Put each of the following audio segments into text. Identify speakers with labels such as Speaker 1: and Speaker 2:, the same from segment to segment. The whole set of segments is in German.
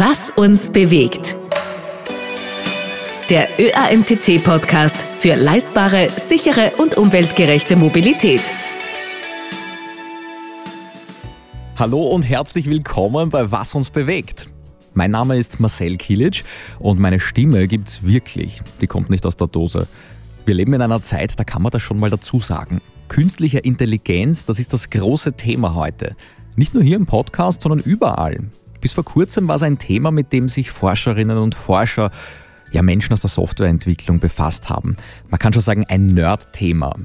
Speaker 1: Was uns bewegt. Der ÖAMTC-Podcast für leistbare, sichere und umweltgerechte Mobilität.
Speaker 2: Hallo und herzlich willkommen bei Was uns bewegt. Mein Name ist Marcel Kilic und meine Stimme gibt's wirklich. Die kommt nicht aus der Dose. Wir leben in einer Zeit, da kann man das schon mal dazu sagen. Künstliche Intelligenz, das ist das große Thema heute. Nicht nur hier im Podcast, sondern überall. Bis vor kurzem war es ein Thema, mit dem sich Forscherinnen und Forscher, ja Menschen aus der Softwareentwicklung befasst haben. Man kann schon sagen, ein Nerd-Thema.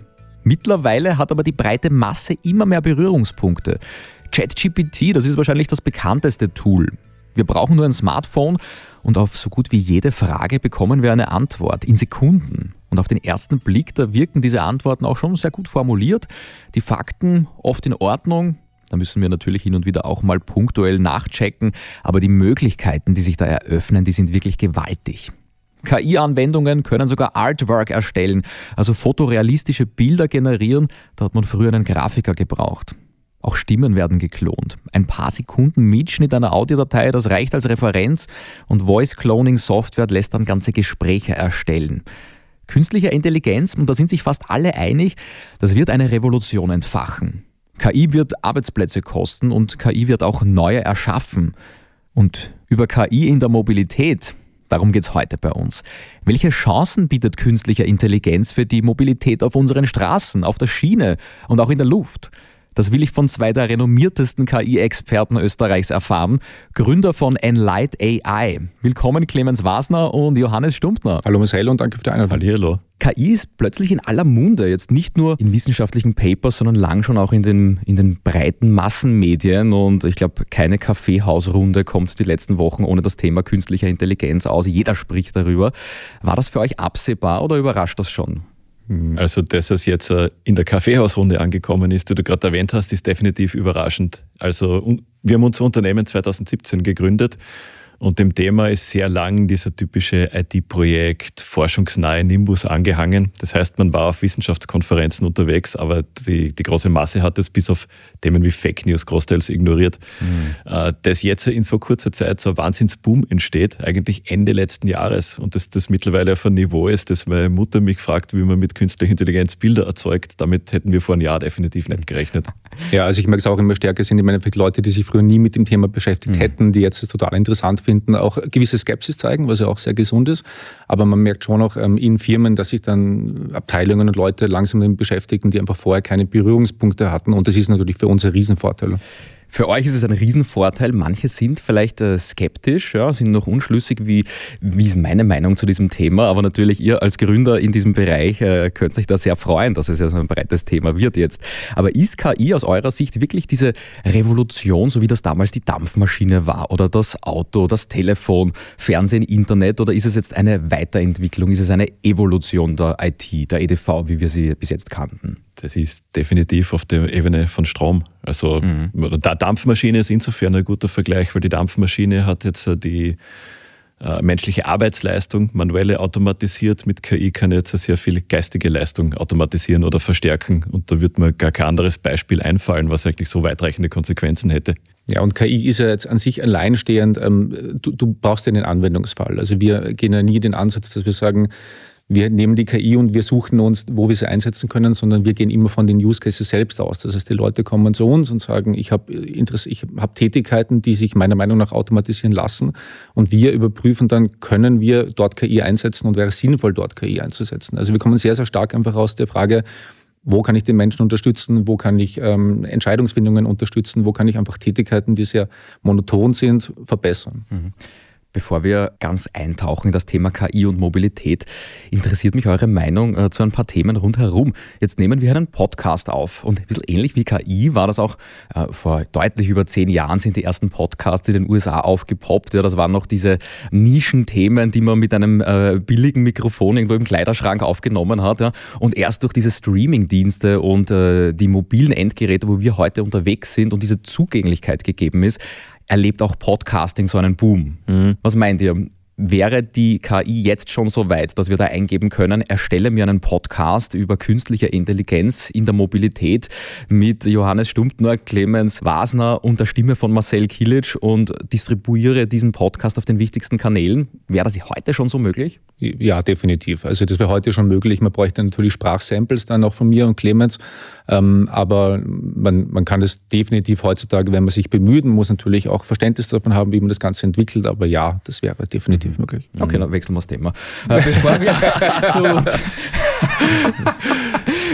Speaker 2: Mittlerweile hat aber die breite Masse immer mehr Berührungspunkte. ChatGPT, das ist wahrscheinlich das bekannteste Tool. Wir brauchen nur ein Smartphone und auf so gut wie jede Frage bekommen wir eine Antwort in Sekunden. Und auf den ersten Blick, da wirken diese Antworten auch schon sehr gut formuliert. Die Fakten oft in Ordnung, da müssen wir natürlich hin und wieder auch mal punktuell nachchecken, aber die Möglichkeiten, die sich da eröffnen, die sind wirklich gewaltig. KI-Anwendungen können sogar Artwork erstellen, also fotorealistische Bilder generieren. Da hat man früher einen Grafiker gebraucht. Auch Stimmen werden geklont. Ein paar Sekunden Mitschnitt einer Audiodatei, das reicht als Referenz und Voice Cloning Software lässt dann ganze Gespräche erstellen. Künstliche Intelligenz, und da sind sich fast alle einig, das wird eine Revolution entfachen. KI wird Arbeitsplätze kosten und KI wird auch neue erschaffen. Und über KI in der Mobilität, darum geht es heute bei uns. Welche Chancen bietet künstliche Intelligenz für die Mobilität auf unseren Straßen, auf der Schiene und auch in der Luft? Das will ich von zwei der renommiertesten KI-Experten Österreichs erfahren, Gründer von Enlight AI. Willkommen Clemens Wasner und Johannes Stumptner.
Speaker 3: Hallo Marcel und danke für die Einladung.
Speaker 2: Hallo. KI ist plötzlich in aller Munde, jetzt nicht nur in wissenschaftlichen Papers, sondern lang schon auch in den, in den breiten Massenmedien. Und ich glaube, keine Kaffeehausrunde kommt die letzten Wochen ohne das Thema künstlicher Intelligenz aus. Jeder spricht darüber. War das für euch absehbar oder überrascht das schon?
Speaker 3: Hm. Also, dass es jetzt äh, in der Kaffeehausrunde angekommen ist, die du gerade erwähnt hast, ist definitiv überraschend. Also, wir haben unser Unternehmen 2017 gegründet und dem Thema ist sehr lang dieser typische IT-Projekt, forschungsnahe Nimbus angehangen. Das heißt, man war auf Wissenschaftskonferenzen unterwegs, aber die, die große Masse hat es bis auf Themen wie Fake News großteils ignoriert. Mhm. Dass jetzt in so kurzer Zeit so ein Wahnsinnsboom entsteht, eigentlich Ende letzten Jahres und dass das mittlerweile auf ein Niveau ist, dass meine Mutter mich fragt, wie man mit künstlicher Intelligenz Bilder erzeugt, damit hätten wir vor einem Jahr definitiv nicht gerechnet.
Speaker 2: Ja, also ich merke es auch immer stärker sind im Endeffekt Leute, die sich früher nie mit dem Thema beschäftigt mhm. hätten, die jetzt das total interessant finden auch gewisse Skepsis zeigen, was ja auch sehr gesund ist. Aber man merkt schon auch ähm, in Firmen, dass sich dann Abteilungen und Leute langsam damit beschäftigen, die einfach vorher keine Berührungspunkte hatten. Und das ist natürlich für uns ein Riesenvorteil. Für euch ist es ein Riesenvorteil. Manche sind vielleicht äh, skeptisch, ja, sind noch unschlüssig, wie, wie ist meine Meinung zu diesem Thema. Aber natürlich, ihr als Gründer in diesem Bereich äh, könnt sich da sehr freuen, dass es ja so ein breites Thema wird jetzt. Aber ist KI aus eurer Sicht wirklich diese Revolution, so wie das damals die Dampfmaschine war oder das Auto, das Telefon, Fernsehen, Internet oder ist es jetzt eine Weiterentwicklung, ist es eine Evolution der IT, der EDV, wie wir sie bis jetzt kannten?
Speaker 3: Das ist definitiv auf der Ebene von Strom. Also mhm. Dampfmaschine ist insofern ein guter Vergleich, weil die Dampfmaschine hat jetzt äh, die äh, menschliche Arbeitsleistung, manuelle automatisiert. Mit KI kann jetzt sehr viel geistige Leistung automatisieren oder verstärken. Und da wird mir gar kein anderes Beispiel einfallen, was eigentlich so weitreichende Konsequenzen hätte.
Speaker 2: Ja, und KI ist ja jetzt an sich alleinstehend. Ähm, du, du brauchst ja einen Anwendungsfall. Also wir gehen ja nie den Ansatz, dass wir sagen, wir nehmen die KI und wir suchen uns, wo wir sie einsetzen können, sondern wir gehen immer von den Use Cases selbst aus. Das heißt, die Leute kommen zu uns und sagen, ich habe ich hab Tätigkeiten, die sich meiner Meinung nach automatisieren lassen und wir überprüfen dann, können wir dort KI einsetzen und wäre es sinnvoll, dort KI einzusetzen. Also wir kommen sehr, sehr stark einfach aus der Frage, wo kann ich den Menschen unterstützen, wo kann ich ähm, Entscheidungsfindungen unterstützen, wo kann ich einfach Tätigkeiten, die sehr monoton sind, verbessern. Mhm. Bevor wir ganz eintauchen in das Thema KI und Mobilität, interessiert mich eure Meinung äh, zu ein paar Themen rundherum. Jetzt nehmen wir einen Podcast auf und ein bisschen ähnlich wie KI war das auch äh, vor deutlich über zehn Jahren sind die ersten Podcasts in den USA aufgepoppt. Ja, das waren noch diese Nischenthemen, die man mit einem äh, billigen Mikrofon irgendwo im Kleiderschrank aufgenommen hat. Ja. Und erst durch diese Streaming-Dienste und äh, die mobilen Endgeräte, wo wir heute unterwegs sind und diese Zugänglichkeit gegeben ist, erlebt auch Podcasting so einen Boom. Mhm. Was meint ihr? Wäre die KI jetzt schon so weit, dass wir da eingeben können, erstelle mir einen Podcast über künstliche Intelligenz in der Mobilität mit Johannes Stumptner, Clemens Wasner und der Stimme von Marcel Kilic und distribuiere diesen Podcast auf den wichtigsten Kanälen? Wäre das heute schon so möglich?
Speaker 4: Ja, definitiv. Also das wäre heute schon möglich. Man bräuchte natürlich Sprachsamples dann auch von mir und Clemens. Ähm, aber man, man kann es definitiv heutzutage, wenn man sich bemüht, man muss natürlich auch Verständnis davon haben, wie man das Ganze entwickelt. Aber ja, das wäre definitiv mhm. möglich.
Speaker 2: Okay, dann wechseln wir das Thema. Äh, bevor wir zu uns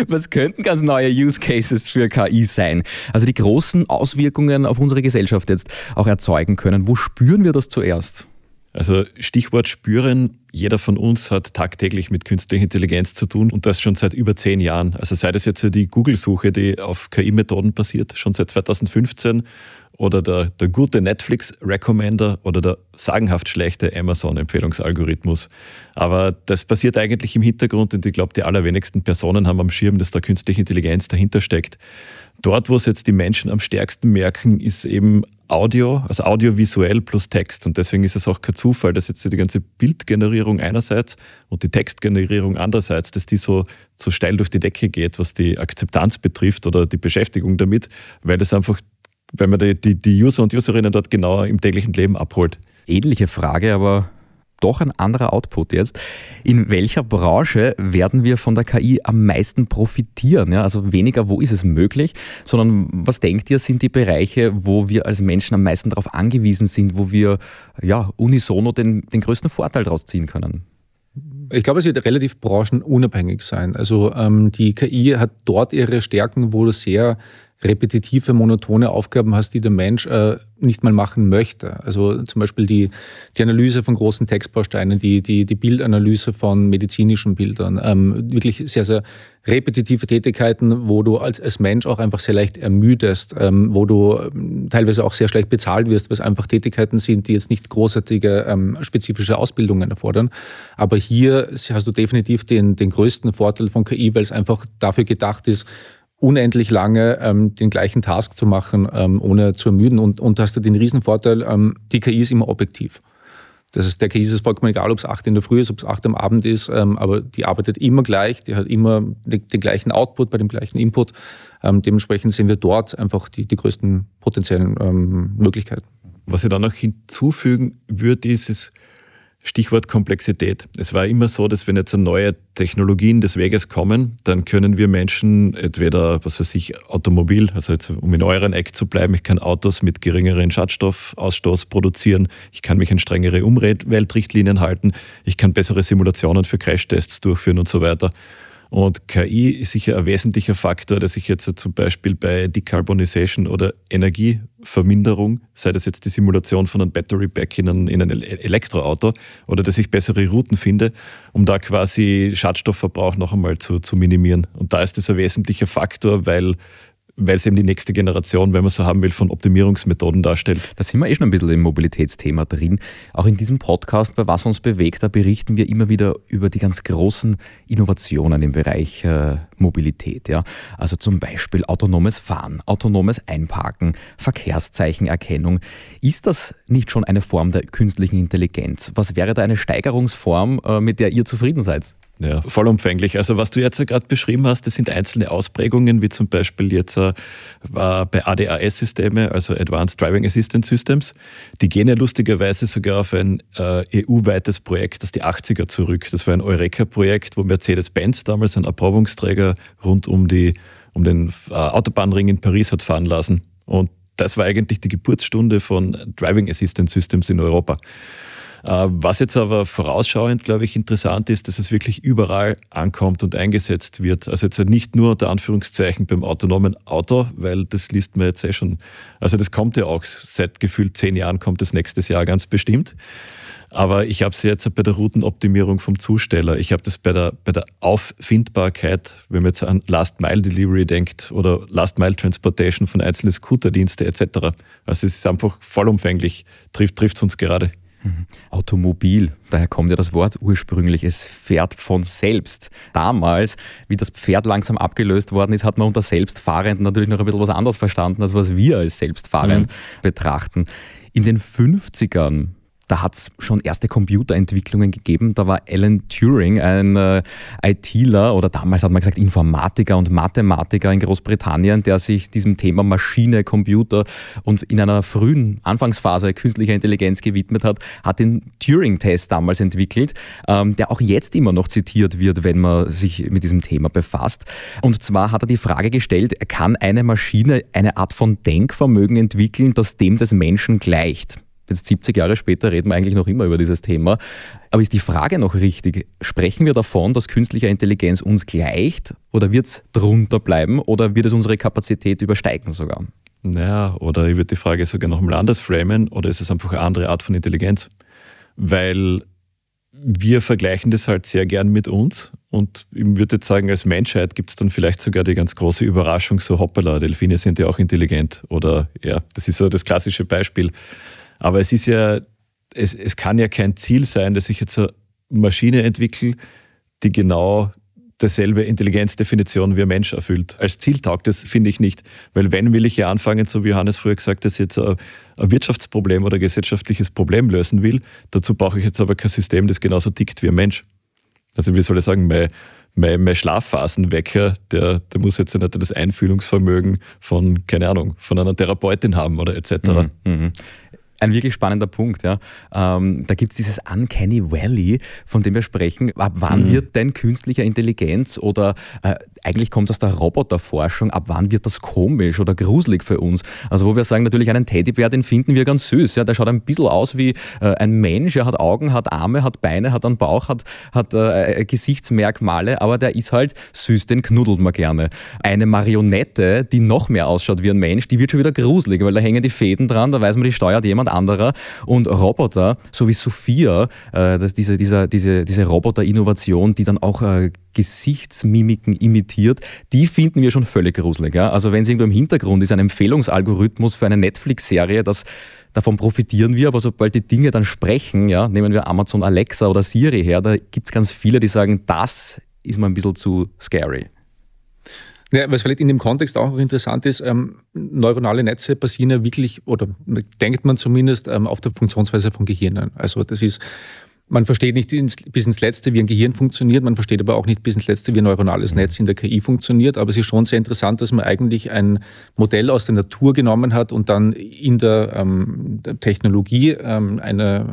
Speaker 2: Was könnten ganz neue Use Cases für KI sein? Also die großen Auswirkungen auf unsere Gesellschaft jetzt auch erzeugen können. Wo spüren wir das zuerst?
Speaker 3: Also Stichwort spüren, jeder von uns hat tagtäglich mit künstlicher Intelligenz zu tun und das schon seit über zehn Jahren. Also sei das jetzt die Google-Suche, die auf KI-Methoden basiert, schon seit 2015 oder der, der gute Netflix-Recommender oder der sagenhaft schlechte Amazon-Empfehlungsalgorithmus. Aber das passiert eigentlich im Hintergrund und ich glaube, die allerwenigsten Personen haben am Schirm, dass da künstliche Intelligenz dahinter steckt. Dort, wo es jetzt die Menschen am stärksten merken, ist eben Audio, also audiovisuell plus Text. Und deswegen ist es auch kein Zufall, dass jetzt die ganze Bildgenerierung einerseits und die Textgenerierung andererseits, dass die so, so steil durch die Decke geht, was die Akzeptanz betrifft oder die Beschäftigung damit, weil das einfach, wenn man die, die, die User und Userinnen dort genauer im täglichen Leben abholt.
Speaker 2: Ähnliche Frage, aber doch ein anderer Output jetzt. In welcher Branche werden wir von der KI am meisten profitieren? Ja, also weniger, wo ist es möglich, sondern was denkt ihr, sind die Bereiche, wo wir als Menschen am meisten darauf angewiesen sind, wo wir ja, unisono den, den größten Vorteil daraus ziehen können?
Speaker 4: Ich glaube, es wird relativ branchenunabhängig sein. Also ähm, die KI hat dort ihre Stärken, wo sehr repetitive, monotone Aufgaben hast, die der Mensch äh, nicht mal machen möchte. Also zum Beispiel die, die Analyse von großen Textbausteinen, die, die, die Bildanalyse von medizinischen Bildern. Ähm, wirklich sehr, sehr repetitive Tätigkeiten, wo du als, als Mensch auch einfach sehr leicht ermüdest, ähm, wo du ähm, teilweise auch sehr schlecht bezahlt wirst, was einfach Tätigkeiten sind, die jetzt nicht großartige ähm, spezifische Ausbildungen erfordern. Aber hier hast du definitiv den, den größten Vorteil von KI, weil es einfach dafür gedacht ist, unendlich lange ähm, den gleichen Task zu machen, ähm, ohne zu ermüden. Und, und hast du den Riesenvorteil, ähm, die KI ist immer objektiv. Das ist, der KI ist es vollkommen egal, ob es acht in der Früh ist, ob es acht am Abend ist, ähm, aber die arbeitet immer gleich, die hat immer den, den gleichen Output bei dem gleichen Input. Ähm, dementsprechend sehen wir dort einfach die, die größten potenziellen ähm, Möglichkeiten.
Speaker 3: Was ich da noch hinzufügen würde, ist, ist Stichwort Komplexität. Es war immer so, dass wenn jetzt neue Technologien des Weges kommen, dann können wir Menschen entweder, was weiß ich, Automobil, also jetzt um in euren Eck zu bleiben, ich kann Autos mit geringeren Schadstoffausstoß produzieren, ich kann mich an strengere Umweltrichtlinien halten, ich kann bessere Simulationen für Crashtests durchführen und so weiter. Und KI ist sicher ein wesentlicher Faktor, der sich jetzt zum Beispiel bei Decarbonisation oder Energieverminderung, sei das jetzt die Simulation von einem Battery Pack in ein, in ein Elektroauto oder dass ich bessere Routen finde, um da quasi Schadstoffverbrauch noch einmal zu, zu minimieren. Und da ist das ein wesentlicher Faktor, weil weil es eben die nächste Generation, wenn man so haben will, von Optimierungsmethoden darstellt.
Speaker 2: Da sind wir eh schon ein bisschen im Mobilitätsthema drin. Auch in diesem Podcast, bei Was uns bewegt, da berichten wir immer wieder über die ganz großen Innovationen im Bereich äh, Mobilität. Ja? Also zum Beispiel autonomes Fahren, autonomes Einparken, Verkehrszeichenerkennung. Ist das nicht schon eine Form der künstlichen Intelligenz? Was wäre da eine Steigerungsform, äh, mit der ihr zufrieden seid?
Speaker 3: Ja, vollumfänglich. Also was du jetzt gerade beschrieben hast, das sind einzelne Ausprägungen, wie zum Beispiel jetzt äh, bei ADAS-Systeme, also Advanced Driving Assistance Systems. Die gehen ja lustigerweise sogar auf ein äh, EU-weites Projekt aus die 80er zurück. Das war ein Eureka-Projekt, wo Mercedes-Benz damals einen Erprobungsträger rund um, die, um den äh, Autobahnring in Paris hat fahren lassen. Und das war eigentlich die Geburtsstunde von Driving Assistance Systems in Europa. Äh, was jetzt aber vorausschauend, glaube ich, interessant ist, dass es wirklich überall ankommt und eingesetzt wird. Also jetzt nicht nur unter Anführungszeichen beim autonomen Auto, weil das liest man jetzt eh schon. Also das kommt ja auch seit gefühlt zehn Jahren, kommt es nächstes Jahr ganz bestimmt. Aber ich habe es jetzt bei der Routenoptimierung vom Zusteller. Ich habe das bei der, bei der Auffindbarkeit, wenn man jetzt an Last-Mile-Delivery denkt oder Last-Mile-Transportation von einzelnen Scooterdienste etc. Also es ist einfach vollumfänglich, trifft es uns gerade.
Speaker 2: Automobil, daher kommt ja das Wort ursprünglich. Es fährt von selbst. Damals, wie das Pferd langsam abgelöst worden ist, hat man unter Selbstfahrend natürlich noch ein bisschen was anderes verstanden, als was wir als selbstfahrend mhm. betrachten. In den 50ern da hat es schon erste Computerentwicklungen gegeben. Da war Alan Turing, ein äh, ITler oder damals hat man gesagt Informatiker und Mathematiker in Großbritannien, der sich diesem Thema Maschine, Computer und in einer frühen Anfangsphase künstlicher Intelligenz gewidmet hat, hat den Turing-Test damals entwickelt, ähm, der auch jetzt immer noch zitiert wird, wenn man sich mit diesem Thema befasst. Und zwar hat er die Frage gestellt, kann eine Maschine eine Art von Denkvermögen entwickeln, das dem des Menschen gleicht? Jetzt 70 Jahre später reden wir eigentlich noch immer über dieses Thema. Aber ist die Frage noch richtig? Sprechen wir davon, dass künstliche Intelligenz uns gleicht oder wird es drunter bleiben oder wird es unsere Kapazität übersteigen sogar?
Speaker 3: Naja, oder ich würde die Frage sogar noch mal anders framen oder ist es einfach eine andere Art von Intelligenz? Weil wir vergleichen das halt sehr gern mit uns und ich würde jetzt sagen, als Menschheit gibt es dann vielleicht sogar die ganz große Überraschung, so hoppala, Delfine sind ja auch intelligent oder ja, das ist so das klassische Beispiel. Aber es ist ja, es, es kann ja kein Ziel sein, dass ich jetzt eine Maschine entwickle, die genau derselbe Intelligenzdefinition wie ein Mensch erfüllt. Als Ziel taugt das, finde ich nicht. Weil wenn will ich ja anfangen, so wie Hannes früher gesagt hat, dass ich jetzt ein, ein Wirtschaftsproblem oder ein gesellschaftliches Problem lösen will, dazu brauche ich jetzt aber kein System, das genauso tickt wie ein Mensch. Also wie soll ich sagen, mein, mein, mein Schlafphasenwecker, der, der muss jetzt nicht das Einfühlungsvermögen von, keine Ahnung, von einer Therapeutin haben oder etc. Mhm, mh.
Speaker 2: Ein wirklich spannender Punkt. Ja. Ähm, da gibt es dieses Uncanny Valley, von dem wir sprechen. Ab wann mhm. wird denn künstlicher Intelligenz oder äh, eigentlich kommt aus der Roboterforschung, ab wann wird das komisch oder gruselig für uns? Also wo wir sagen, natürlich einen Teddybär, den finden wir ganz süß. Ja. Der schaut ein bisschen aus wie äh, ein Mensch. Er hat Augen, hat Arme, hat Beine, hat einen Bauch, hat, hat äh, Gesichtsmerkmale, aber der ist halt süß, den knuddelt man gerne. Eine Marionette, die noch mehr ausschaut wie ein Mensch, die wird schon wieder gruselig, weil da hängen die Fäden dran, da weiß man, die steuert jemand anderer. Und Roboter, so wie Sophia, äh, das, diese, dieser, diese, diese Roboter-Innovation, die dann auch äh, Gesichtsmimiken imitiert, die finden wir schon völlig gruselig. Ja? Also wenn es irgendwo im Hintergrund ist, ein Empfehlungsalgorithmus für eine Netflix-Serie, das davon profitieren wir, aber sobald die Dinge dann sprechen, ja, nehmen wir Amazon Alexa oder Siri her, da gibt es ganz viele, die sagen, das ist mal ein bisschen zu scary.
Speaker 4: Ja, was vielleicht in dem Kontext auch interessant ist, ähm, neuronale Netze basieren ja wirklich, oder denkt man zumindest, ähm, auf der Funktionsweise von Gehirnen. Also das ist man versteht nicht bis ins Letzte, wie ein Gehirn funktioniert, man versteht aber auch nicht bis ins Letzte, wie ein neuronales Netz in der KI funktioniert. Aber es ist schon sehr interessant, dass man eigentlich ein Modell aus der Natur genommen hat und dann in der, ähm, Technologie ähm, eine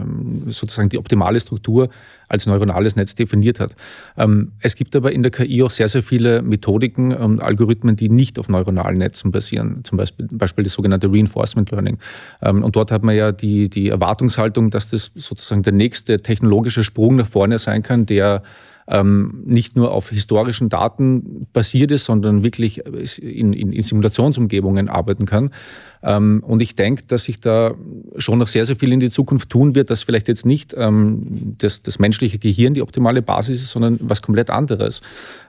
Speaker 4: sozusagen die optimale Struktur als neuronales Netz definiert hat. Ähm, es gibt aber in der KI auch sehr, sehr viele Methodiken und Algorithmen, die nicht auf neuronalen Netzen basieren. Zum Beispiel, Beispiel das sogenannte Reinforcement Learning. Ähm, und dort hat man ja die, die Erwartungshaltung, dass das sozusagen der nächste Technologie technologischer Sprung nach vorne sein kann, der ähm, nicht nur auf historischen Daten basiert ist, sondern wirklich in, in, in Simulationsumgebungen arbeiten kann. Ähm, und ich denke, dass sich da schon noch sehr, sehr viel in die Zukunft tun wird, dass vielleicht jetzt nicht ähm, das, das, menschliche Gehirn die optimale Basis ist, sondern was komplett anderes.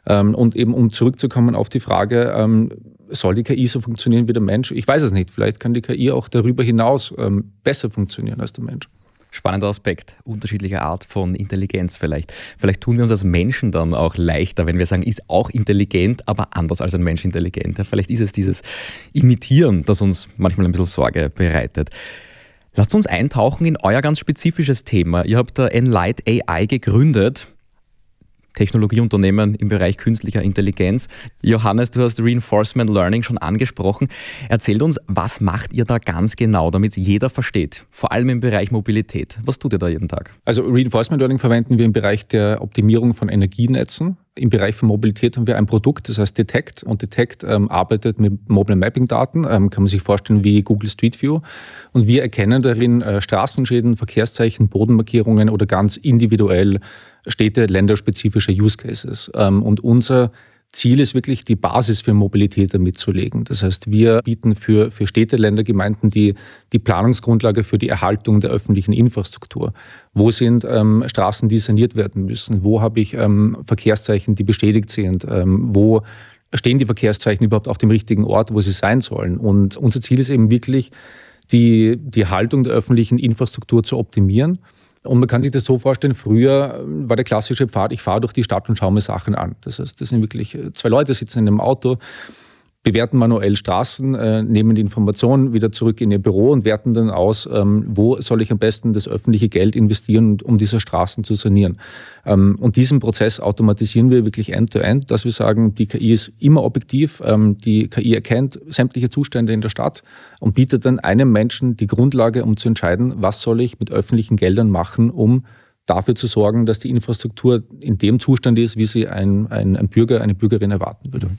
Speaker 4: Ähm, und eben um zurückzukommen auf die Frage, ähm, soll die KI so funktionieren wie der Mensch? Ich weiß es nicht. Vielleicht kann die KI auch darüber hinaus ähm, besser funktionieren als der Mensch.
Speaker 2: Spannender Aspekt, unterschiedlicher Art von Intelligenz vielleicht. Vielleicht tun wir uns als Menschen dann auch leichter, wenn wir sagen, ist auch intelligent, aber anders als ein Mensch intelligent. Vielleicht ist es dieses Imitieren, das uns manchmal ein bisschen Sorge bereitet. Lasst uns eintauchen in euer ganz spezifisches Thema. Ihr habt da Enlight AI gegründet. Technologieunternehmen im Bereich künstlicher Intelligenz. Johannes, du hast Reinforcement Learning schon angesprochen. Erzählt uns, was macht ihr da ganz genau, damit jeder versteht, vor allem im Bereich Mobilität. Was tut ihr da jeden Tag?
Speaker 4: Also Reinforcement Learning verwenden wir im Bereich der Optimierung von Energienetzen. Im Bereich von Mobilität haben wir ein Produkt, das heißt Detect. Und Detect ähm, arbeitet mit Mobile Mapping Daten, ähm, kann man sich vorstellen wie Google Street View. Und wir erkennen darin äh, Straßenschäden, Verkehrszeichen, Bodenmarkierungen oder ganz individuell Städte, länderspezifische Use Cases. Ähm, und unser Ziel ist wirklich, die Basis für Mobilität damit zu legen. Das heißt, wir bieten für, für Städte, Länder, Gemeinden die, die Planungsgrundlage für die Erhaltung der öffentlichen Infrastruktur. Wo sind ähm, Straßen, die saniert werden müssen? Wo habe ich ähm, Verkehrszeichen, die bestätigt sind? Ähm, wo stehen die Verkehrszeichen überhaupt auf dem richtigen Ort, wo sie sein sollen? Und unser Ziel ist eben wirklich, die, die Haltung der öffentlichen Infrastruktur zu optimieren und man kann sich das so vorstellen, früher war der klassische Pfad, ich fahre durch die Stadt und schaue mir Sachen an. Das heißt, das sind wirklich äh, zwei Leute sitzen in einem Auto, bewerten manuell Straßen, äh, nehmen die Informationen wieder zurück in ihr Büro und werten dann aus, ähm, wo soll ich am besten das öffentliche Geld investieren, um diese Straßen zu sanieren. Ähm, und diesen Prozess automatisieren wir wirklich end-to-end, -end, dass wir sagen, die KI ist immer objektiv, ähm, die KI erkennt sämtliche Zustände in der Stadt und bietet dann einem Menschen die Grundlage, um zu entscheiden, was soll ich mit öffentlichen Geldern machen, um dafür zu sorgen, dass die Infrastruktur in dem Zustand ist, wie sie ein, ein, ein Bürger, eine Bürgerin erwarten würde.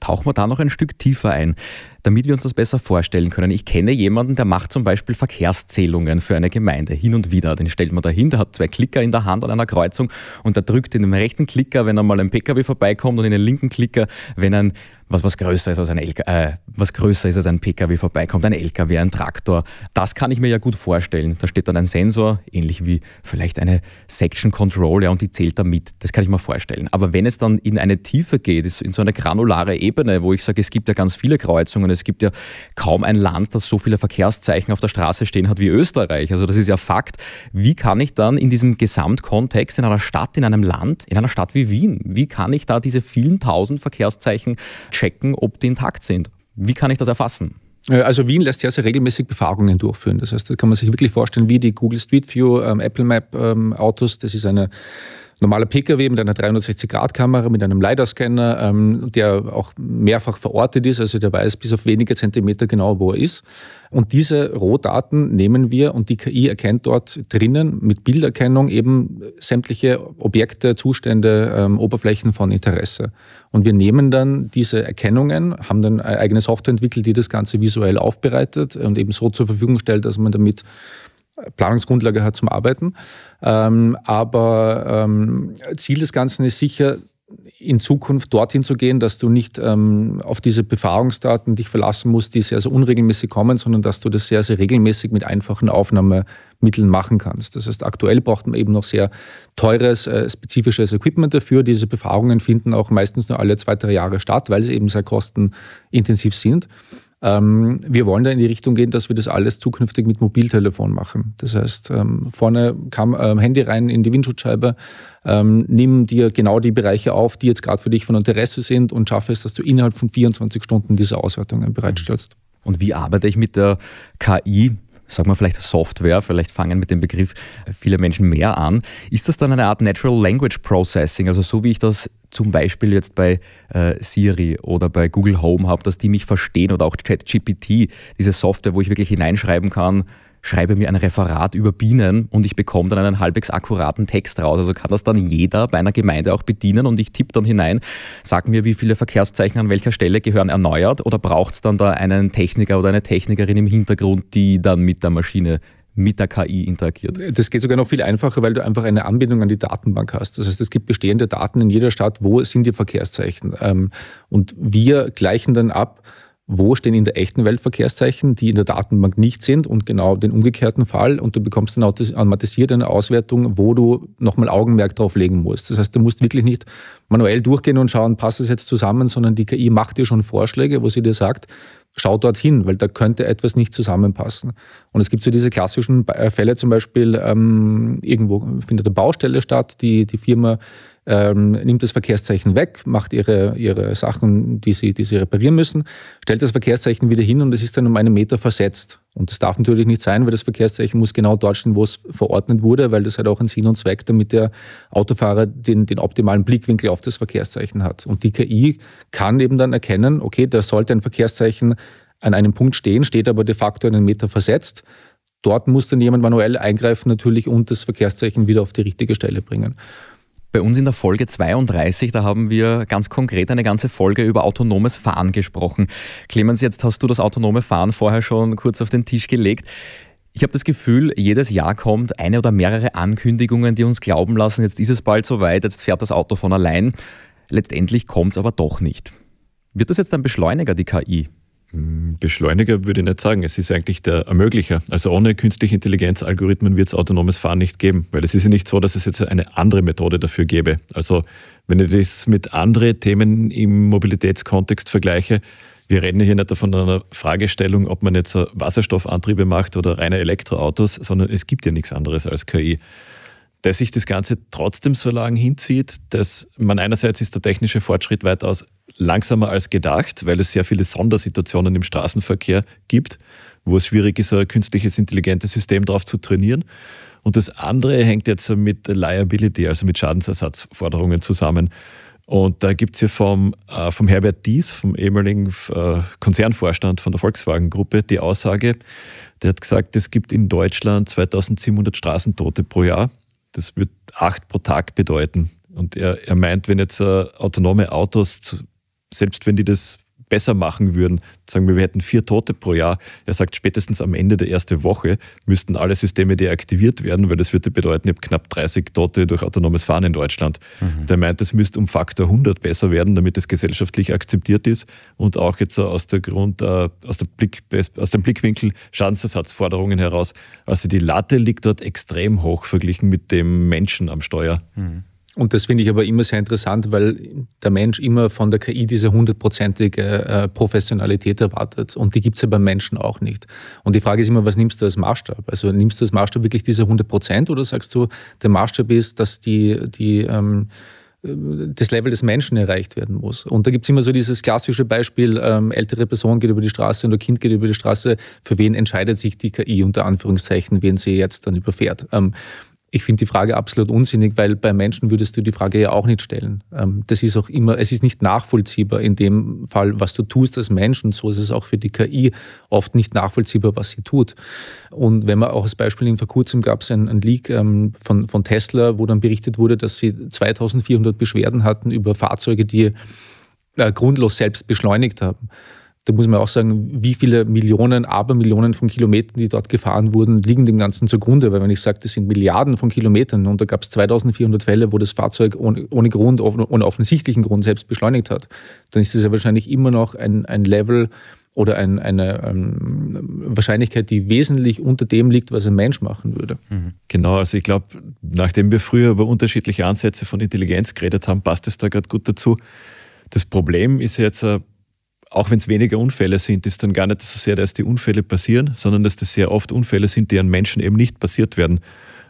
Speaker 2: Tauchen wir da noch ein Stück tiefer ein, damit wir uns das besser vorstellen können. Ich kenne jemanden, der macht zum Beispiel Verkehrszählungen für eine Gemeinde hin und wieder. Den stellt man da hin, der hat zwei Klicker in der Hand an einer Kreuzung und der drückt in den rechten Klicker, wenn einmal ein Pkw vorbeikommt und in den linken Klicker, wenn ein was, was größer ist als ein LK, äh, was größer ist als ein PKW vorbeikommt, ein LKW, ein Traktor. Das kann ich mir ja gut vorstellen. Da steht dann ein Sensor, ähnlich wie vielleicht eine Section Control, ja, und die zählt da mit. Das kann ich mir vorstellen. Aber wenn es dann in eine Tiefe geht, in so eine granulare Ebene, wo ich sage, es gibt ja ganz viele Kreuzungen, es gibt ja kaum ein Land, das so viele Verkehrszeichen auf der Straße stehen hat wie Österreich. Also das ist ja Fakt. Wie kann ich dann in diesem Gesamtkontext in einer Stadt, in einem Land, in einer Stadt wie Wien, wie kann ich da diese vielen tausend Verkehrszeichen checken, ob die intakt sind. Wie kann ich das erfassen?
Speaker 4: Äh, also Wien lässt sehr, sehr regelmäßig Befragungen durchführen. Das heißt, das kann man sich wirklich vorstellen, wie die Google Street View, ähm, Apple Map ähm, Autos. Das ist eine normaler Pkw mit einer 360-Grad-Kamera, mit einem LiDAR-Scanner, ähm, der auch mehrfach verortet ist, also der weiß bis auf wenige Zentimeter genau, wo er ist. Und diese Rohdaten nehmen wir und die KI erkennt dort drinnen mit Bilderkennung eben sämtliche Objekte, Zustände, ähm, Oberflächen von Interesse. Und wir nehmen dann diese Erkennungen, haben dann eigene Software entwickelt, die das Ganze visuell aufbereitet und eben so zur Verfügung stellt, dass man damit Planungsgrundlage hat zum Arbeiten. Ähm, aber ähm, Ziel des Ganzen ist sicher, in Zukunft dorthin zu gehen, dass du nicht ähm, auf diese Befragungsdaten dich verlassen musst, die sehr, sehr unregelmäßig kommen, sondern dass du das sehr, sehr regelmäßig mit einfachen Aufnahmemitteln machen kannst. Das heißt, aktuell braucht man eben noch sehr teures, äh, spezifisches Equipment dafür. Diese Befragungen finden auch meistens nur alle zwei, drei Jahre statt, weil sie eben sehr kostenintensiv sind. Ähm, wir wollen da in die Richtung gehen, dass wir das alles zukünftig mit Mobiltelefon machen. Das heißt, ähm, vorne kam ähm, Handy rein in die Windschutzscheibe, ähm, nimm dir genau die Bereiche auf, die jetzt gerade für dich von Interesse sind und schaffe es, dass du innerhalb von 24 Stunden diese Auswertungen bereitstellst.
Speaker 2: Und wie arbeite ich mit der KI? sagen wir vielleicht Software, vielleicht fangen mit dem Begriff viele Menschen mehr an. Ist das dann eine Art Natural Language Processing, also so wie ich das zum Beispiel jetzt bei äh, Siri oder bei Google Home habe, dass die mich verstehen oder auch ChatGPT, diese Software, wo ich wirklich hineinschreiben kann, schreibe mir ein Referat über Bienen und ich bekomme dann einen halbwegs akkuraten Text raus. Also kann das dann jeder bei einer Gemeinde auch bedienen und ich tippe dann hinein, sag mir, wie viele Verkehrszeichen an welcher Stelle gehören erneuert oder braucht es dann da einen Techniker oder eine Technikerin im Hintergrund, die dann mit der Maschine mit der KI interagiert.
Speaker 4: Das geht sogar noch viel einfacher, weil du einfach eine Anbindung an die Datenbank hast. Das heißt, es gibt bestehende Daten in jeder Stadt, wo sind die Verkehrszeichen. Ähm, und wir gleichen dann ab, wo stehen in der echten Welt Verkehrszeichen, die in der Datenbank nicht sind und genau den umgekehrten Fall und du bekommst dann automatisiert eine Auswertung, wo du nochmal Augenmerk drauf legen musst. Das heißt, du musst wirklich nicht manuell durchgehen und schauen, passt es jetzt zusammen, sondern die KI macht dir schon Vorschläge, wo sie dir sagt, schau dorthin, weil da könnte etwas nicht zusammenpassen. Und es gibt so diese klassischen Fälle zum Beispiel, ähm, irgendwo findet eine Baustelle statt, die, die Firma ähm, nimmt das Verkehrszeichen weg, macht ihre, ihre Sachen, die sie, die sie reparieren müssen, stellt das Verkehrszeichen wieder hin und es ist dann um einen Meter versetzt. Und das darf natürlich nicht sein, weil das Verkehrszeichen muss genau dort stehen, wo es verordnet wurde, weil das hat auch einen Sinn und Zweck, damit der Autofahrer den, den optimalen Blickwinkel auf das Verkehrszeichen hat. Und die KI kann eben dann erkennen, okay, da sollte ein Verkehrszeichen an einem Punkt stehen, steht aber de facto einen Meter versetzt. Dort muss dann jemand manuell eingreifen natürlich und das Verkehrszeichen wieder auf die richtige Stelle bringen.
Speaker 2: Bei uns in der Folge 32, da haben wir ganz konkret eine ganze Folge über autonomes Fahren gesprochen. Clemens, jetzt hast du das autonome Fahren vorher schon kurz auf den Tisch gelegt. Ich habe das Gefühl, jedes Jahr kommt eine oder mehrere Ankündigungen, die uns glauben lassen, jetzt ist es bald soweit, jetzt fährt das Auto von allein. Letztendlich kommt es aber doch nicht. Wird das jetzt ein Beschleuniger, die KI?
Speaker 3: Beschleuniger würde ich nicht sagen, es ist eigentlich der Ermöglicher. Also ohne künstliche Intelligenz-Algorithmen wird es autonomes Fahren nicht geben, weil es ist ja nicht so, dass es jetzt eine andere Methode dafür gäbe. Also wenn ich das mit anderen Themen im Mobilitätskontext vergleiche, wir reden hier nicht von einer Fragestellung, ob man jetzt Wasserstoffantriebe macht oder reine Elektroautos, sondern es gibt ja nichts anderes als KI. Dass sich das Ganze trotzdem so lange hinzieht, dass man einerseits ist der technische Fortschritt weitaus langsamer als gedacht, weil es sehr viele Sondersituationen im Straßenverkehr gibt, wo es schwierig ist, ein künstliches intelligentes System drauf zu trainieren. Und das andere hängt jetzt mit Liability, also mit Schadensersatzforderungen zusammen. Und da gibt es hier vom, äh, vom Herbert Dies, vom ehemaligen äh, Konzernvorstand von der Volkswagen-Gruppe, die Aussage, der hat gesagt, es gibt in Deutschland 2700 Straßentote pro Jahr. Das wird acht pro Tag bedeuten. Und er, er meint, wenn jetzt äh, autonome Autos, selbst wenn die das besser machen würden, sagen wir, wir hätten vier Tote pro Jahr. Er sagt, spätestens am Ende der ersten Woche müssten alle Systeme deaktiviert werden, weil das würde bedeuten, ich habe knapp 30 Tote durch autonomes Fahren in Deutschland. Mhm. Der meint, es müsste um Faktor 100 besser werden, damit es gesellschaftlich akzeptiert ist und auch jetzt aus, der Grund, äh, aus, der Blick, aus dem Blickwinkel Schadensersatzforderungen heraus. Also die Latte liegt dort extrem hoch verglichen mit dem Menschen am Steuer. Mhm.
Speaker 4: Und das finde ich aber immer sehr interessant, weil der Mensch immer von der KI diese hundertprozentige äh, Professionalität erwartet. Und die gibt es ja beim Menschen auch nicht. Und die Frage ist immer, was nimmst du als Maßstab? Also nimmst du als Maßstab wirklich diese 100 Prozent oder sagst du, der Maßstab ist, dass die, die ähm, das Level des Menschen erreicht werden muss. Und da gibt es immer so dieses klassische Beispiel, ähm, ältere Person geht über die Straße und ein Kind geht über die Straße. Für wen entscheidet sich die KI unter Anführungszeichen, wen sie jetzt dann überfährt? Ähm, ich finde die Frage absolut unsinnig, weil bei Menschen würdest du die Frage ja auch nicht stellen. Ähm, das ist auch immer, es ist nicht nachvollziehbar in dem Fall, was du tust als Mensch und so ist es auch für die KI oft nicht nachvollziehbar, was sie tut. Und wenn man auch als Beispiel in vor kurzem gab es ein, ein Leak ähm, von, von Tesla, wo dann berichtet wurde, dass sie 2400 Beschwerden hatten über Fahrzeuge, die äh, grundlos selbst beschleunigt haben da muss man auch sagen, wie viele Millionen, Abermillionen von Kilometern, die dort gefahren wurden, liegen dem Ganzen zugrunde. Weil wenn ich sage, das sind Milliarden von Kilometern und da gab es 2400 Fälle, wo das Fahrzeug ohne, ohne Grund, ohne offensichtlichen Grund selbst beschleunigt hat, dann ist es ja wahrscheinlich immer noch ein, ein Level oder ein, eine ähm, Wahrscheinlichkeit, die wesentlich unter dem liegt, was ein Mensch machen würde.
Speaker 3: Mhm. Genau, also ich glaube, nachdem wir früher über unterschiedliche Ansätze von Intelligenz geredet haben, passt es da gerade gut dazu. Das Problem ist jetzt, äh, auch wenn es weniger Unfälle sind, ist dann gar nicht so sehr, dass die Unfälle passieren, sondern dass das sehr oft Unfälle sind, die an Menschen eben nicht passiert werden.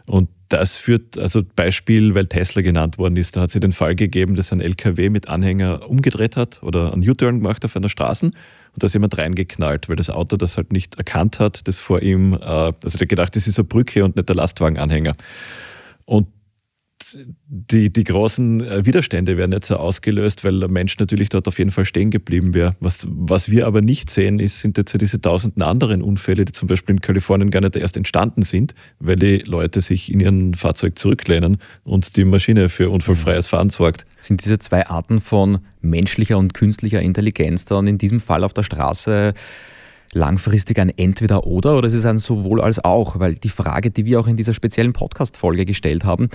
Speaker 3: Und das führt, also Beispiel, weil Tesla genannt worden ist, da hat es den Fall gegeben, dass ein LKW mit Anhänger umgedreht hat oder einen U-Turn gemacht auf einer Straße und da ist jemand reingeknallt, weil das Auto das halt nicht erkannt hat, das vor ihm, äh, also der gedacht, das ist eine Brücke und nicht der Lastwagenanhänger. Und die, die großen äh, Widerstände werden jetzt ausgelöst, weil der Mensch natürlich dort auf jeden Fall stehen geblieben wäre. Was, was wir aber nicht sehen, ist, sind jetzt diese tausenden anderen Unfälle, die zum Beispiel in Kalifornien gar nicht erst entstanden sind, weil die Leute sich in ihrem Fahrzeug zurücklehnen und die Maschine für unfallfreies Fahren sorgt.
Speaker 2: Sind diese zwei Arten von menschlicher und künstlicher Intelligenz dann in diesem Fall auf der Straße langfristig ein Entweder-Oder oder ist es ein sowohl als auch? Weil die Frage, die wir auch in dieser speziellen Podcast-Folge gestellt haben,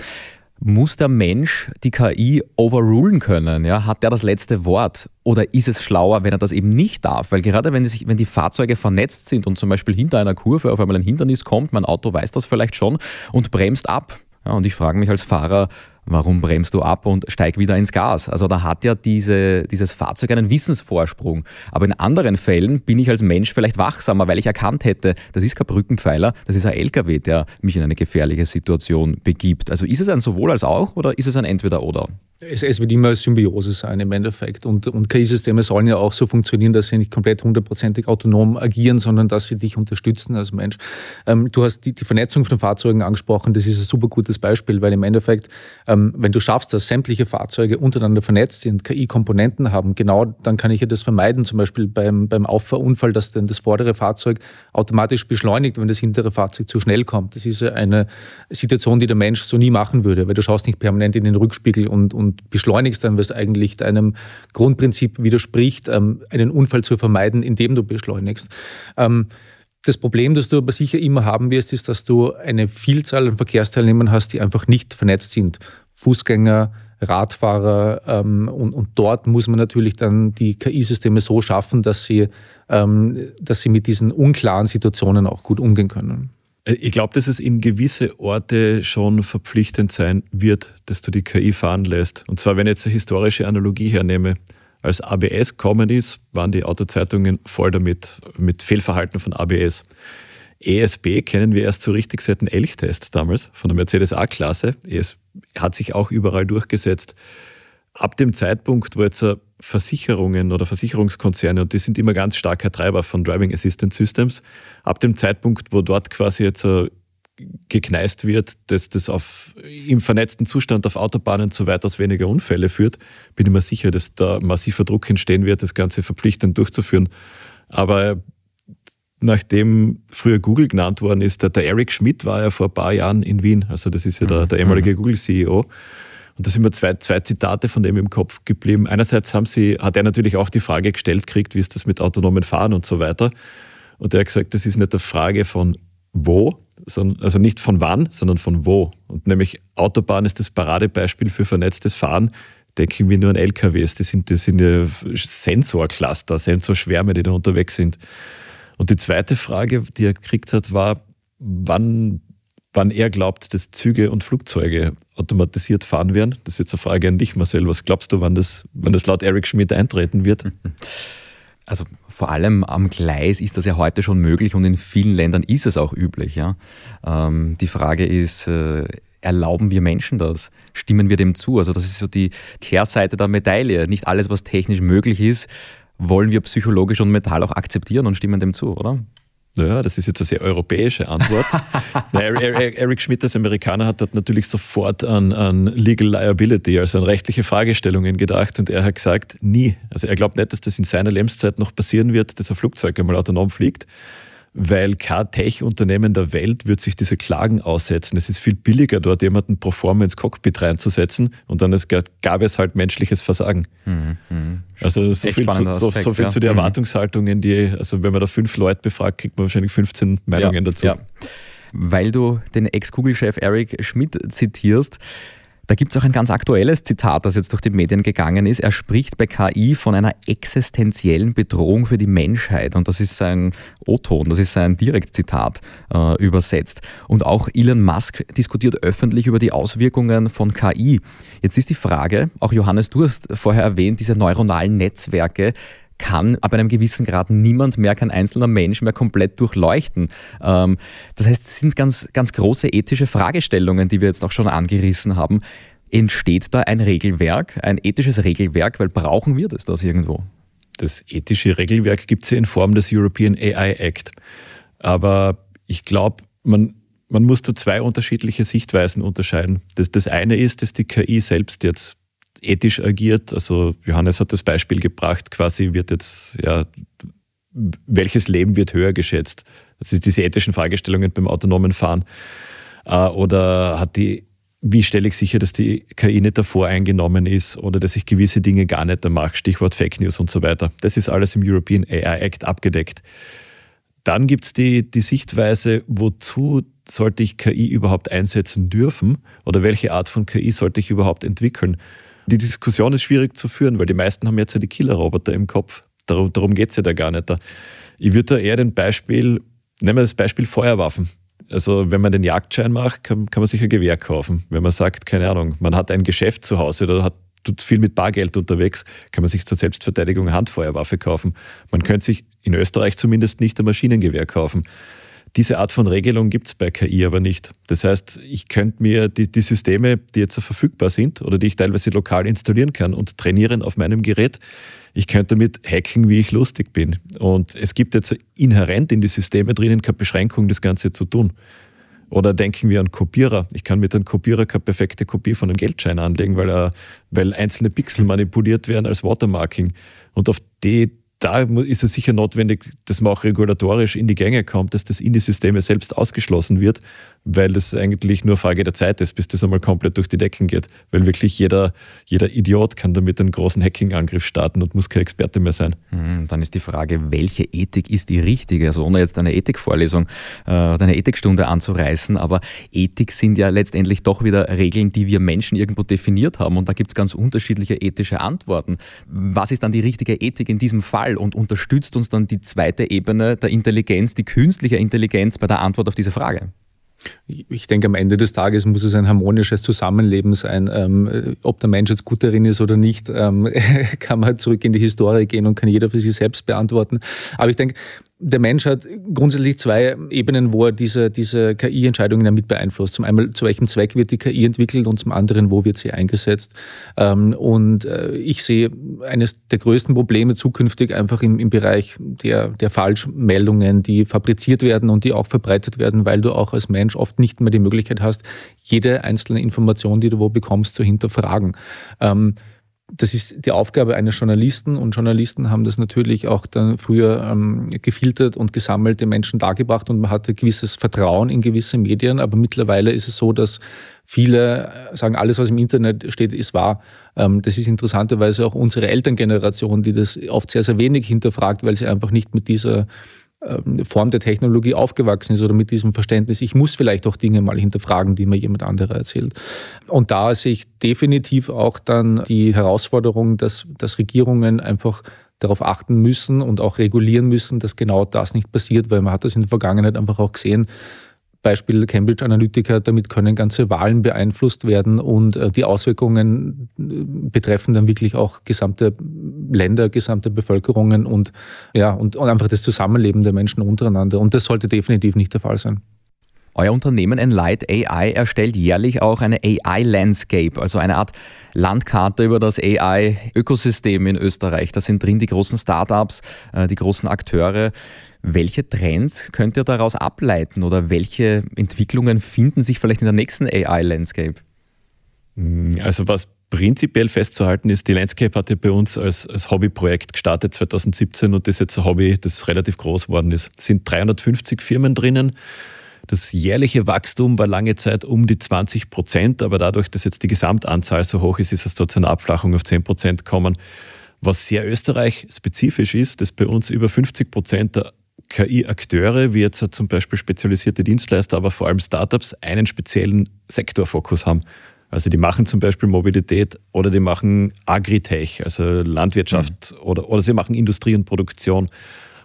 Speaker 2: muss der Mensch die KI overrulen können? Ja? Hat der das letzte Wort? Oder ist es schlauer, wenn er das eben nicht darf? Weil gerade wenn, sich, wenn die Fahrzeuge vernetzt sind und zum Beispiel hinter einer Kurve auf einmal ein Hindernis kommt, mein Auto weiß das vielleicht schon und bremst ab. Ja, und ich frage mich als Fahrer, warum bremst du ab und steig wieder ins Gas? Also da hat ja diese, dieses Fahrzeug einen Wissensvorsprung. Aber in anderen Fällen bin ich als Mensch vielleicht wachsamer, weil ich erkannt hätte, das ist kein Brückenpfeiler, das ist ein LKW, der mich in eine gefährliche Situation begibt. Also ist es ein sowohl als auch oder ist es ein Entweder-Oder?
Speaker 4: Es, es, wird immer Symbiose sein im Endeffekt. Und, und KI-Systeme sollen ja auch so funktionieren, dass sie nicht komplett hundertprozentig autonom agieren, sondern dass sie dich unterstützen als Mensch. Ähm, du hast die, die, Vernetzung von Fahrzeugen angesprochen. Das ist ein super gutes Beispiel, weil im Endeffekt, ähm, wenn du schaffst, dass sämtliche Fahrzeuge untereinander vernetzt sind, KI-Komponenten haben, genau dann kann ich ja das vermeiden, zum Beispiel beim, beim Auffahrunfall, dass dann das vordere Fahrzeug automatisch beschleunigt, wenn das hintere Fahrzeug zu schnell kommt. Das ist eine Situation, die der Mensch so nie machen würde, weil du schaust nicht permanent in den Rückspiegel und, und und beschleunigst dann, was eigentlich deinem Grundprinzip widerspricht, ähm, einen Unfall zu vermeiden, indem du beschleunigst. Ähm, das Problem, das du aber sicher immer haben wirst, ist, dass du eine Vielzahl an Verkehrsteilnehmern hast, die einfach nicht vernetzt sind. Fußgänger, Radfahrer ähm, und, und, dort muss man natürlich dann die KI-Systeme so schaffen, dass sie, ähm, dass sie mit diesen unklaren Situationen auch gut umgehen können.
Speaker 3: Äh, ich glaube, dass es in gewisse Orte schon verpflichtend sein wird, dass du die KI fahren lässt. Und zwar, wenn ich jetzt eine historische Analogie hernehme. Als ABS kommen ist, waren die Autozeitungen voll damit, mit Fehlverhalten von ABS. ESB kennen wir erst so richtig seit dem Elchtest damals von der Mercedes A-Klasse. Es hat sich auch überall durchgesetzt. Ab dem Zeitpunkt, wo jetzt Versicherungen oder Versicherungskonzerne, und die sind immer ganz starker Treiber von Driving Assistance Systems, ab dem Zeitpunkt, wo dort quasi jetzt gekneist wird, dass das auf, im vernetzten Zustand auf Autobahnen zu weitaus weniger Unfälle führt, bin ich mir sicher, dass da massiver Druck entstehen wird, das Ganze verpflichtend durchzuführen. Aber nachdem früher Google genannt worden ist, der, der Eric Schmidt war ja vor ein paar Jahren in Wien, also das ist ja der, der ehemalige mhm. Google-CEO. Und da sind mir zwei, zwei Zitate von dem im Kopf geblieben. Einerseits haben sie, hat er natürlich auch die Frage gestellt kriegt, wie ist das mit autonomen Fahren und so weiter. Und er hat gesagt, das ist nicht eine Frage von wo, sondern, also nicht von wann, sondern von wo. Und nämlich Autobahn ist das Paradebeispiel für vernetztes Fahren. Denken wir nur an LKWs, das sind, das sind ja Sensorcluster, Sensorschwärme, die da unterwegs sind. Und die zweite Frage, die er gekriegt hat, war, wann, wann er glaubt, dass Züge und Flugzeuge automatisiert fahren werden. Das ist jetzt eine Frage an dich, Marcel. Was glaubst du, wann das, wann das laut Eric Schmidt eintreten wird?
Speaker 2: Also vor allem am Gleis ist das ja heute schon möglich und in vielen Ländern ist es auch üblich. Ja? Ähm, die Frage ist, äh, erlauben wir Menschen das? Stimmen wir dem zu? Also das ist so die Kehrseite der Medaille. Nicht alles, was technisch möglich ist, wollen wir psychologisch und mental auch akzeptieren und stimmen dem zu, oder?
Speaker 3: Naja, das ist jetzt eine sehr europäische Antwort. Eric Schmidt als Amerikaner hat dort natürlich sofort an, an Legal Liability, also an rechtliche Fragestellungen gedacht und er hat gesagt, nie. Also er glaubt nicht, dass das in seiner Lebenszeit noch passieren wird, dass ein Flugzeug einmal autonom fliegt weil kein Tech-Unternehmen der Welt wird sich diese Klagen aussetzen. Es ist viel billiger, dort jemanden pro forma ins Cockpit reinzusetzen und dann gab es halt menschliches Versagen. Mhm. mhm. Also so viel, zu, so, Aspekt, so viel ja. zu den mhm. Erwartungshaltungen, die, also wenn man da fünf Leute befragt, kriegt man wahrscheinlich 15 Meinungen ja, dazu. Ja.
Speaker 2: Weil du den Ex-Google-Chef Eric Schmidt zitierst, da gibt es auch ein ganz aktuelles Zitat, das jetzt durch die Medien gegangen ist. Er spricht bei KI von einer existenziellen Bedrohung für die Menschheit. Und das ist sein O-Ton, das ist sein Direktzitat äh, übersetzt. Und auch Elon Musk diskutiert öffentlich über die Auswirkungen von KI. Jetzt ist die Frage, auch Johannes, du hast vorher erwähnt, diese neuronalen Netzwerke, kann ab einem gewissen Grad niemand mehr, kein einzelner Mensch mehr komplett durchleuchten. Ähm, das heißt, es sind ganz, ganz große ethische Fragestellungen, die wir jetzt auch schon angerissen haben. Entsteht da ein Regelwerk, ein ethisches Regelwerk, weil brauchen wir das das irgendwo?
Speaker 3: Das ethische Regelwerk gibt es ja in Form des European AI Act. Aber ich glaube, man, man muss da zwei unterschiedliche Sichtweisen unterscheiden. Das, das eine ist, dass die KI selbst jetzt ethisch agiert. Also Johannes hat das Beispiel gebracht, quasi wird jetzt, ja, welches Leben wird höher geschätzt? Also diese ethischen Fragestellungen beim autonomen Fahren. Äh, oder hat die, wie stelle ich sicher, dass die KI nicht davor eingenommen ist oder dass ich gewisse Dinge gar nicht mache, Stichwort Fake News und so weiter. Das ist alles im European AI Act abgedeckt. Dann gibt es die, die Sichtweise, wozu sollte ich KI überhaupt einsetzen dürfen oder welche Art von KI sollte ich überhaupt entwickeln. Die Diskussion ist schwierig zu führen, weil die meisten haben jetzt ja die Killerroboter im Kopf. Darum, darum geht es ja da gar nicht. Ich würde da eher den Beispiel, nehmen wir das Beispiel Feuerwaffen. Also wenn man den Jagdschein macht, kann, kann man sich ein Gewehr kaufen. Wenn man sagt, keine Ahnung, man hat ein Geschäft zu Hause oder hat tut viel mit Bargeld unterwegs, kann man sich zur Selbstverteidigung Handfeuerwaffe kaufen. Man könnte sich in Österreich zumindest nicht ein Maschinengewehr kaufen. Diese Art von Regelung gibt es bei KI aber nicht. Das heißt, ich könnte mir die, die Systeme, die jetzt verfügbar sind oder die ich teilweise lokal installieren kann und trainieren auf meinem Gerät, ich könnte damit hacken, wie ich lustig bin. Und es gibt jetzt inhärent in die Systeme drinnen keine Beschränkung, das Ganze zu tun. Oder denken wir an Kopierer. Ich kann mit einem Kopierer keine perfekte Kopie von einem Geldschein anlegen, weil, weil einzelne Pixel manipuliert werden als Watermarking. Und auf die da ist es sicher notwendig, dass man auch regulatorisch in die Gänge kommt, dass das in die Systeme selbst ausgeschlossen wird, weil es eigentlich nur Frage der Zeit ist, bis das einmal komplett durch die Decken geht. Weil wirklich jeder, jeder Idiot kann damit einen großen Hacking-Angriff starten und muss kein Experte mehr sein.
Speaker 2: Hm, dann ist die Frage, welche Ethik ist die richtige? Also ohne jetzt eine Ethikvorlesung äh, oder eine Ethikstunde anzureißen, aber Ethik sind ja letztendlich doch wieder Regeln, die wir Menschen irgendwo definiert haben und da gibt es ganz unterschiedliche ethische Antworten. Was ist dann die richtige Ethik in diesem Fall und unterstützt uns dann die zweite Ebene der Intelligenz, die künstliche Intelligenz bei der Antwort auf diese Frage?
Speaker 4: Ich denke, am Ende des Tages muss es ein harmonisches Zusammenleben sein. Ähm, ob der Mensch jetzt gut darin ist oder nicht, ähm, kann man zurück in die Historie gehen und kann jeder für sich selbst beantworten. Aber ich denke, der Mensch hat grundsätzlich zwei Ebenen, wo er diese, diese KI-Entscheidungen damit beeinflusst. Zum einen, zu welchem Zweck wird die KI entwickelt und zum anderen, wo wird sie eingesetzt. Ähm, und äh, ich sehe eines der größten Probleme zukünftig einfach im, im Bereich der, der Falschmeldungen, die fabriziert werden und die auch verbreitet werden, weil du auch als Mensch oft nicht mehr die Möglichkeit hast, jede einzelne Information, die du wo bekommst, zu hinterfragen. Das ist die Aufgabe eines Journalisten und Journalisten haben das natürlich auch dann früher ähm, gefiltert und gesammelt, den Menschen dargebracht und man hatte gewisses Vertrauen in gewisse Medien, aber mittlerweile ist es so, dass viele äh, sagen, alles, was im Internet steht, ist wahr. Ähm, das ist interessanterweise auch unsere Elterngeneration, die das oft sehr, sehr wenig hinterfragt, weil sie einfach nicht mit dieser Form der Technologie aufgewachsen ist oder mit diesem Verständnis, ich muss vielleicht auch Dinge mal hinterfragen, die mir jemand anderer erzählt. Und da sehe ich definitiv auch dann die Herausforderung, dass, dass Regierungen einfach darauf achten müssen und auch regulieren müssen, dass genau das nicht passiert, weil man hat das in der Vergangenheit einfach auch gesehen, Beispiel Cambridge Analytica, damit können ganze Wahlen beeinflusst werden und äh, die Auswirkungen äh, betreffen dann wirklich auch gesamte Länder, gesamte Bevölkerungen und, ja, und, und einfach das Zusammenleben der Menschen untereinander. Und das sollte definitiv nicht der Fall sein.
Speaker 2: Euer Unternehmen Enlight AI erstellt jährlich auch eine AI-Landscape, also eine Art Landkarte über das AI-Ökosystem in Österreich. Da sind drin die großen Startups, äh, die großen Akteure. Welche Trends könnt ihr daraus ableiten oder welche Entwicklungen finden sich vielleicht in der nächsten AI-Landscape?
Speaker 3: Mm, also was prinzipiell festzuhalten ist, die Landscape hatte bei uns als, als Hobbyprojekt gestartet 2017 und das ist jetzt ein Hobby, das relativ groß geworden ist. Es sind 350 Firmen drinnen. Das jährliche Wachstum war lange Zeit um die 20 Prozent, aber dadurch, dass jetzt die Gesamtanzahl so hoch ist, ist es dort zu einer Abflachung auf 10 Prozent gekommen. Was sehr Österreich-spezifisch ist, dass bei uns über 50 Prozent der KI-Akteure, wie jetzt zum Beispiel spezialisierte Dienstleister, aber vor allem Startups, einen speziellen Sektorfokus haben. Also die machen zum Beispiel Mobilität oder die machen Agritech, also Landwirtschaft mhm. oder, oder sie machen Industrie und Produktion.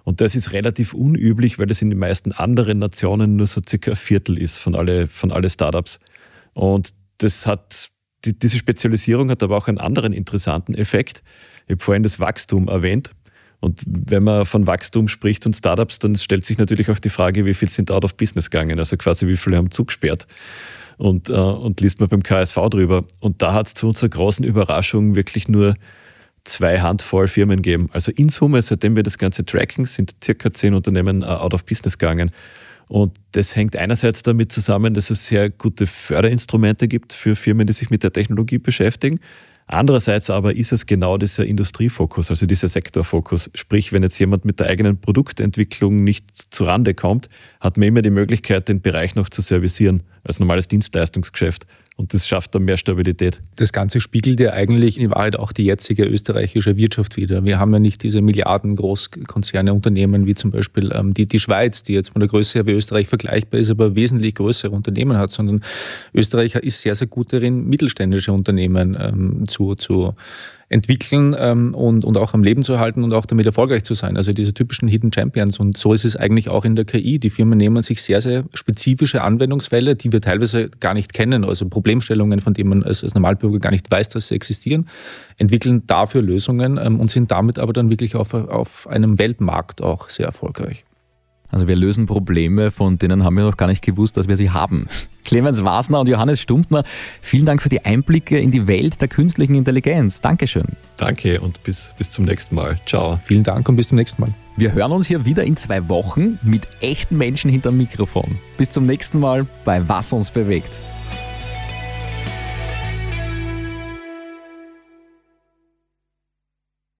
Speaker 3: Und das ist relativ unüblich, weil das in den meisten anderen Nationen nur so circa ein Viertel ist von alle, von alle Startups. Und das hat, die, diese Spezialisierung hat aber auch einen anderen interessanten Effekt. Ich habe vorhin das Wachstum erwähnt. Und wenn man von Wachstum spricht und Startups, dann stellt sich natürlich auch die Frage, wie viel sind out of business gegangen, also quasi wie viele haben zugesperrt. Und, äh, und liest man beim KSV drüber. Und da hat es zu unserer großen Überraschung wirklich nur zwei Handvoll Firmen gegeben. Also in Summe, seitdem wir das Ganze tracken, sind circa zehn Unternehmen äh, out of business gegangen. Und das hängt einerseits damit zusammen, dass es sehr gute Förderinstrumente gibt für Firmen, die sich mit der Technologie beschäftigen. Andererseits aber ist es genau dieser Industriefokus, also dieser Sektorfokus. Sprich, wenn jetzt jemand mit der eigenen Produktentwicklung nicht zurande kommt, hat man immer die Möglichkeit, den Bereich noch zu servicieren als normales Dienstleistungsgeschäft. Und das schafft dann mehr Stabilität.
Speaker 4: Das Ganze spiegelt ja eigentlich in Wahrheit auch die jetzige österreichische Wirtschaft wieder. Wir haben ja nicht diese Milliarden Großkonzerne, Unternehmen wie zum Beispiel ähm, die, die Schweiz, die jetzt von der Größe her wie Österreich vergleichbar ist, aber wesentlich größere Unternehmen hat, sondern Österreich ist sehr, sehr gut darin, mittelständische Unternehmen ähm, zu, zu entwickeln ähm, und, und auch am Leben zu halten und auch damit erfolgreich zu sein. Also diese typischen Hidden Champions. Und so ist es eigentlich auch in der KI. Die Firmen nehmen sich sehr, sehr spezifische Anwendungsfälle, die wir teilweise gar nicht kennen, also Problemstellungen, von denen man als, als Normalbürger gar nicht weiß, dass sie existieren, entwickeln dafür Lösungen ähm, und sind damit aber dann wirklich auf, auf einem Weltmarkt auch sehr erfolgreich.
Speaker 2: Also wir lösen Probleme, von denen haben wir noch gar nicht gewusst, dass wir sie haben. Clemens Wasner und Johannes Stumptner, vielen Dank für die Einblicke in die Welt der künstlichen Intelligenz. Dankeschön.
Speaker 3: Danke und bis, bis zum nächsten Mal. Ciao.
Speaker 4: Vielen Dank und bis zum nächsten Mal.
Speaker 2: Wir hören uns hier wieder in zwei Wochen mit echten Menschen hinterm Mikrofon. Bis zum nächsten Mal bei Was uns bewegt.